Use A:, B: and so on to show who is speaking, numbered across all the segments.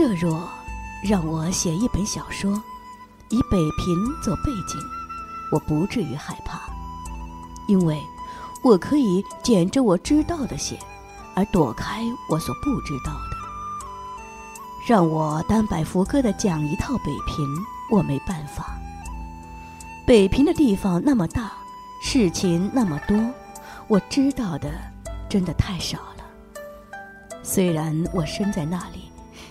A: 设若让我写一本小说，以北平做背景，我不至于害怕，因为我可以捡着我知道的写，而躲开我所不知道的。让我单摆福歌的讲一套北平，我没办法。北平的地方那么大，事情那么多，我知道的真的太少了。虽然我生在那里。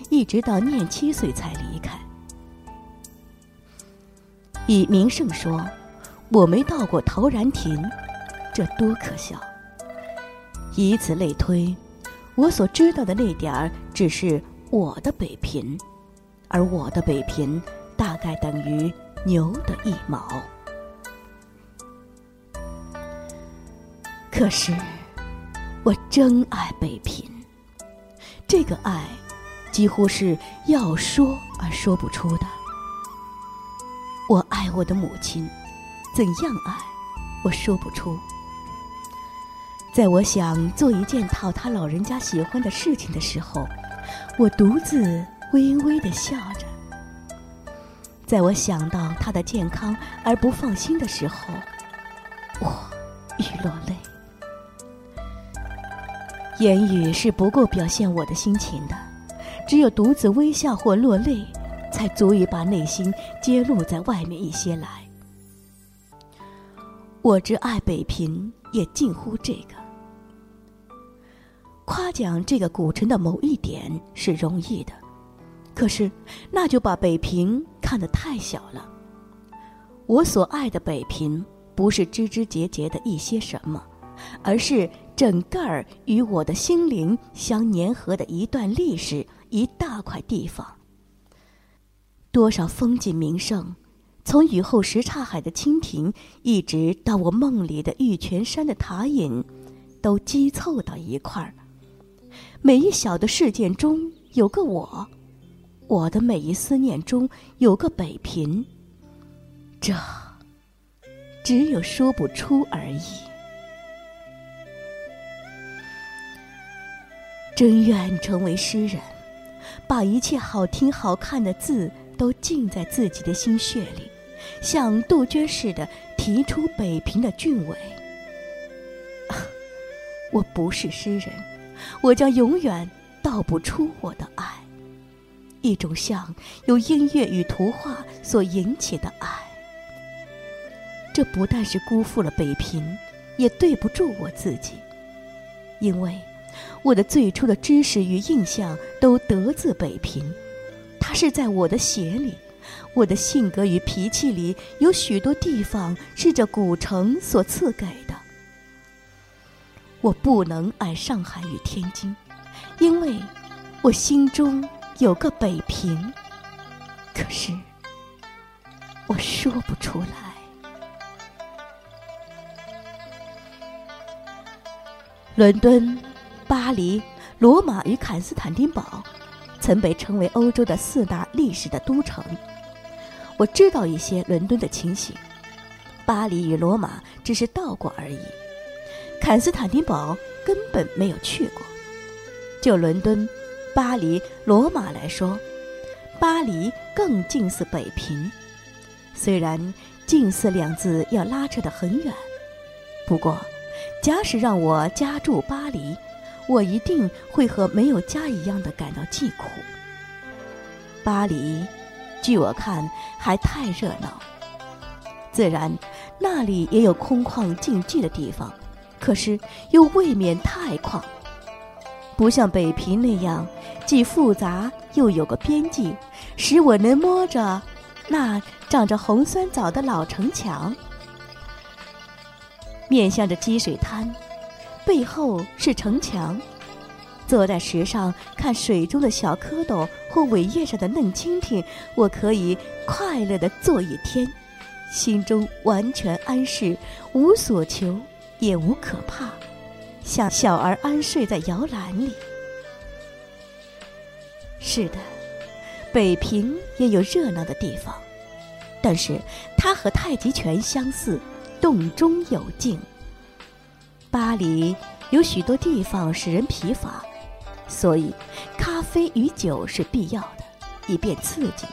A: 一直到念七岁才离开。以名胜说，我没到过陶然亭，这多可笑！以此类推，我所知道的那点儿只是我的北平，而我的北平大概等于牛的一毛。可是，我真爱北平，这个爱。几乎是要说而说不出的。我爱我的母亲，怎样爱，我说不出。在我想做一件讨他老人家喜欢的事情的时候，我独自微微的笑着。在我想到他的健康而不放心的时候，我欲落泪。言语是不够表现我的心情的。只有独自微笑或落泪，才足以把内心揭露在外面一些来。我之爱北平，也近乎这个。夸奖这个古城的某一点是容易的，可是那就把北平看得太小了。我所爱的北平，不是枝枝节节的一些什么，而是整个儿与我的心灵相粘合的一段历史。一大块地方，多少风景名胜，从雨后什刹海的蜻蜓，一直到我梦里的玉泉山的塔影，都积凑到一块儿。每一小的事件中有个我，我的每一思念中有个北平。这，只有说不出而已。真愿成为诗人。把一切好听好看的字都浸在自己的心血里，像杜鹃似的提出北平的俊伟。我不是诗人，我将永远道不出我的爱，一种像由音乐与图画所引起的爱。这不但是辜负了北平，也对不住我自己，因为。我的最初的知识与印象都得自北平，它是在我的血里，我的性格与脾气里有许多地方是这古城所赐给的。我不能爱上海与天津，因为我心中有个北平，可是我说不出来。伦敦。巴黎、罗马与坎斯坦丁堡，曾被称为欧洲的四大历史的都城。我知道一些伦敦的情形，巴黎与罗马只是到过而已，坎斯坦丁堡根本没有去过。就伦敦、巴黎、罗马来说，巴黎更近似北平，虽然“近似”两字要拉扯得很远，不过，假使让我家住巴黎。我一定会和没有家一样的感到寂苦。巴黎，据我看还太热闹。自然，那里也有空旷静寂的地方，可是又未免太旷，不像北平那样既复杂又有个边际，使我能摸着那长着红酸枣的老城墙，面向着积水滩。背后是城墙，坐在石上看水中的小蝌蚪或苇叶上的嫩蜻蜓，我可以快乐的坐一天，心中完全安适，无所求，也无可怕，像小儿安睡在摇篮里。是的，北平也有热闹的地方，但是它和太极拳相似，动中有静。巴黎有许多地方使人疲乏，所以咖啡与酒是必要的，以便刺激。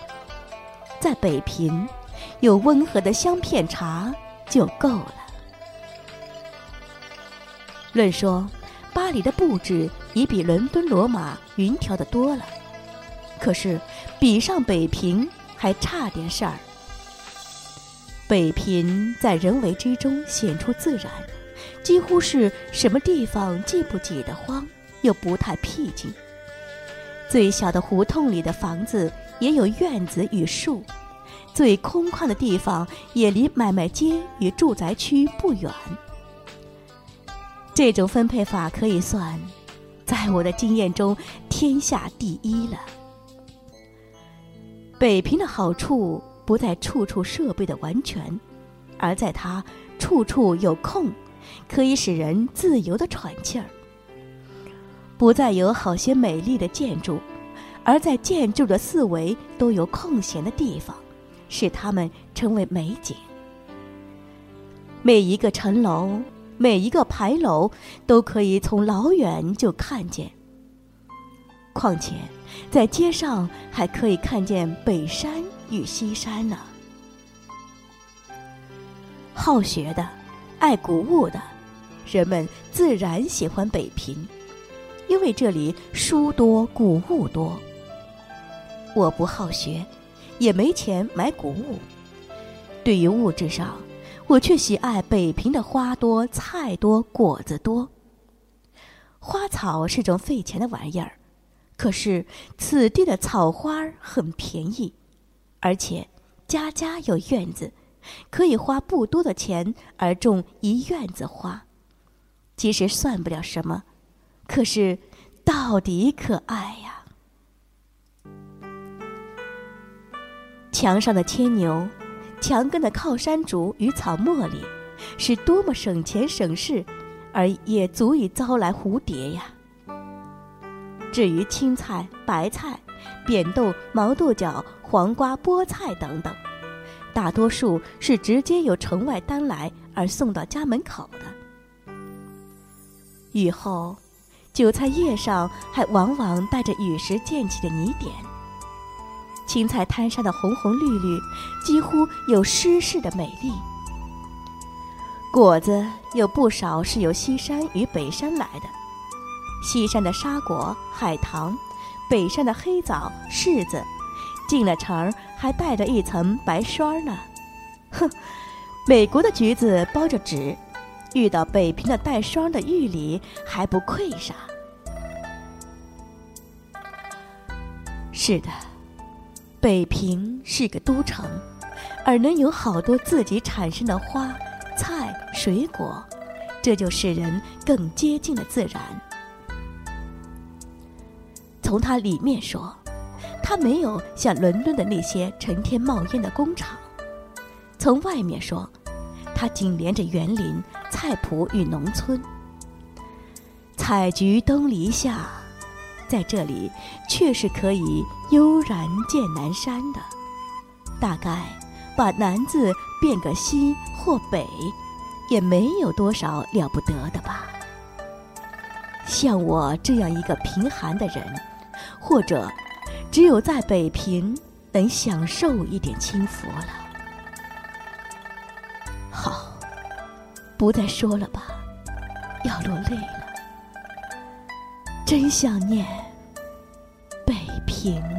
A: 在北平，有温和的香片茶就够了。论说，巴黎的布置已比伦敦、罗马匀调的多了，可是比上北平还差点事儿。北平在人为之中显出自然，几乎是什么地方既不挤得慌，又不太僻静。最小的胡同里的房子也有院子与树，最空旷的地方也离买卖街与住宅区不远。这种分配法可以算，在我的经验中天下第一了。北平的好处不在处处设备的完全，而在它处处有空，可以使人自由的喘气儿。不再有好些美丽的建筑，而在建筑的四围都有空闲的地方，使它们成为美景。每一个城楼。每一个牌楼都可以从老远就看见。况且，在街上还可以看见北山与西山呢。好学的，爱古物的，人们自然喜欢北平，因为这里书多古物多。我不好学，也没钱买古物。对于物质上，我却喜爱北平的花多菜多果子多。花草是种费钱的玩意儿，可是此地的草花很便宜，而且家家有院子，可以花不多的钱而种一院子花。其实算不了什么，可是到底可爱呀！墙上的牵牛。墙根的靠山竹与草茉莉，是多么省钱省事，而也足以招来蝴蝶呀。至于青菜、白菜、扁豆、毛豆角、黄瓜、菠菜等等，大多数是直接由城外单来而送到家门口的。雨后，韭菜叶上还往往带着雨时溅起的泥点。青菜滩上的红红绿绿，几乎有诗式的美丽。果子有不少是由西山与北山来的，西山的沙果、海棠，北山的黑枣、柿子，进了城儿还带着一层白霜呢。哼，美国的橘子包着纸，遇到北平的带霜的玉梨还不愧啥？是的。北平是个都城，而能有好多自己产生的花、菜、水果，这就使人更接近了自然。从它里面说，它没有像伦敦的那些成天冒烟的工厂；从外面说，它紧连着园林、菜圃与农村。采菊东篱下。在这里，确实可以悠然见南山的。大概把“南”字变个“西”或“北”，也没有多少了不得的吧。像我这样一个贫寒的人，或者只有在北平能享受一点清福了。好，不再说了吧，要落泪了。真想念北平。